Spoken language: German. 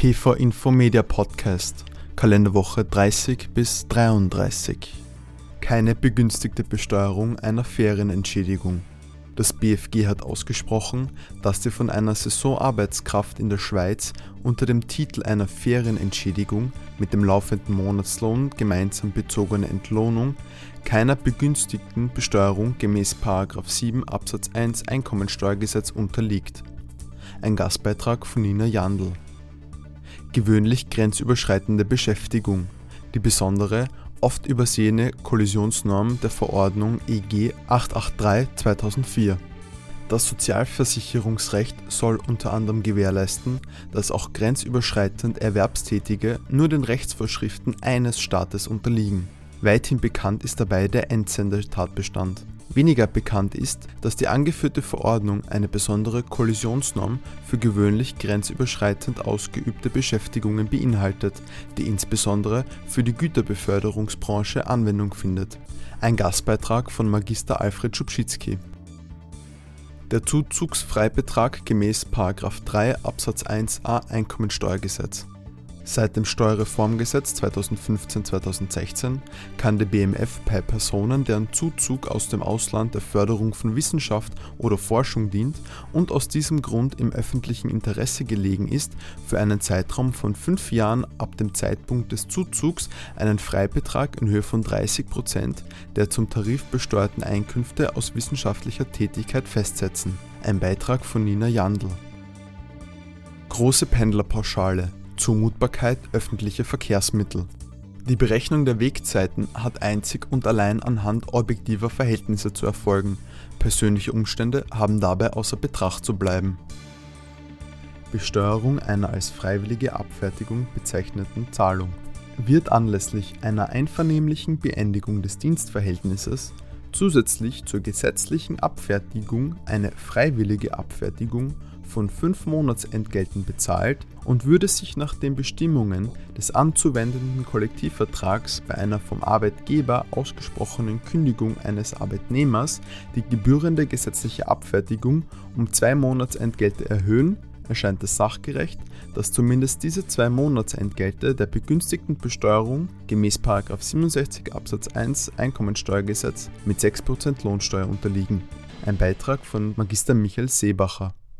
PV Info Media Podcast, Kalenderwoche 30 bis 33. Keine begünstigte Besteuerung einer Ferienentschädigung. Das BFG hat ausgesprochen, dass die von einer Saisonarbeitskraft in der Schweiz unter dem Titel einer Ferienentschädigung mit dem laufenden Monatslohn gemeinsam bezogene Entlohnung keiner begünstigten Besteuerung gemäß 7 Absatz 1 Einkommensteuergesetz unterliegt. Ein Gastbeitrag von Nina Jandl. Gewöhnlich grenzüberschreitende Beschäftigung. Die besondere, oft übersehene Kollisionsnorm der Verordnung EG 883/2004. Das Sozialversicherungsrecht soll unter anderem gewährleisten, dass auch grenzüberschreitend Erwerbstätige nur den Rechtsvorschriften eines Staates unterliegen. Weithin bekannt ist dabei der Entsender-Tatbestand Weniger bekannt ist, dass die angeführte Verordnung eine besondere Kollisionsnorm für gewöhnlich grenzüberschreitend ausgeübte Beschäftigungen beinhaltet, die insbesondere für die Güterbeförderungsbranche Anwendung findet. Ein Gastbeitrag von Magister Alfred Schubschitzky. Der Zuzugsfreibetrag gemäß 3 Absatz 1a Einkommensteuergesetz Seit dem Steuerreformgesetz 2015-2016 kann der BMF bei Personen, deren Zuzug aus dem Ausland der Förderung von Wissenschaft oder Forschung dient und aus diesem Grund im öffentlichen Interesse gelegen ist, für einen Zeitraum von fünf Jahren ab dem Zeitpunkt des Zuzugs einen Freibetrag in Höhe von 30 Prozent der zum Tarif besteuerten Einkünfte aus wissenschaftlicher Tätigkeit festsetzen. Ein Beitrag von Nina Jandl. Große Pendlerpauschale Zumutbarkeit öffentlicher Verkehrsmittel. Die Berechnung der Wegzeiten hat einzig und allein anhand objektiver Verhältnisse zu erfolgen. Persönliche Umstände haben dabei außer Betracht zu bleiben. Besteuerung einer als freiwillige Abfertigung bezeichneten Zahlung wird anlässlich einer einvernehmlichen Beendigung des Dienstverhältnisses zusätzlich zur gesetzlichen Abfertigung eine freiwillige Abfertigung von fünf Monatsentgelten bezahlt und würde sich nach den Bestimmungen des anzuwendenden Kollektivvertrags bei einer vom Arbeitgeber ausgesprochenen Kündigung eines Arbeitnehmers die gebührende gesetzliche Abfertigung um zwei Monatsentgelte erhöhen, erscheint es sachgerecht, dass zumindest diese zwei Monatsentgelte der begünstigten Besteuerung gemäß 67 Absatz 1 Einkommensteuergesetz mit 6% Lohnsteuer unterliegen. Ein Beitrag von Magister Michael Seebacher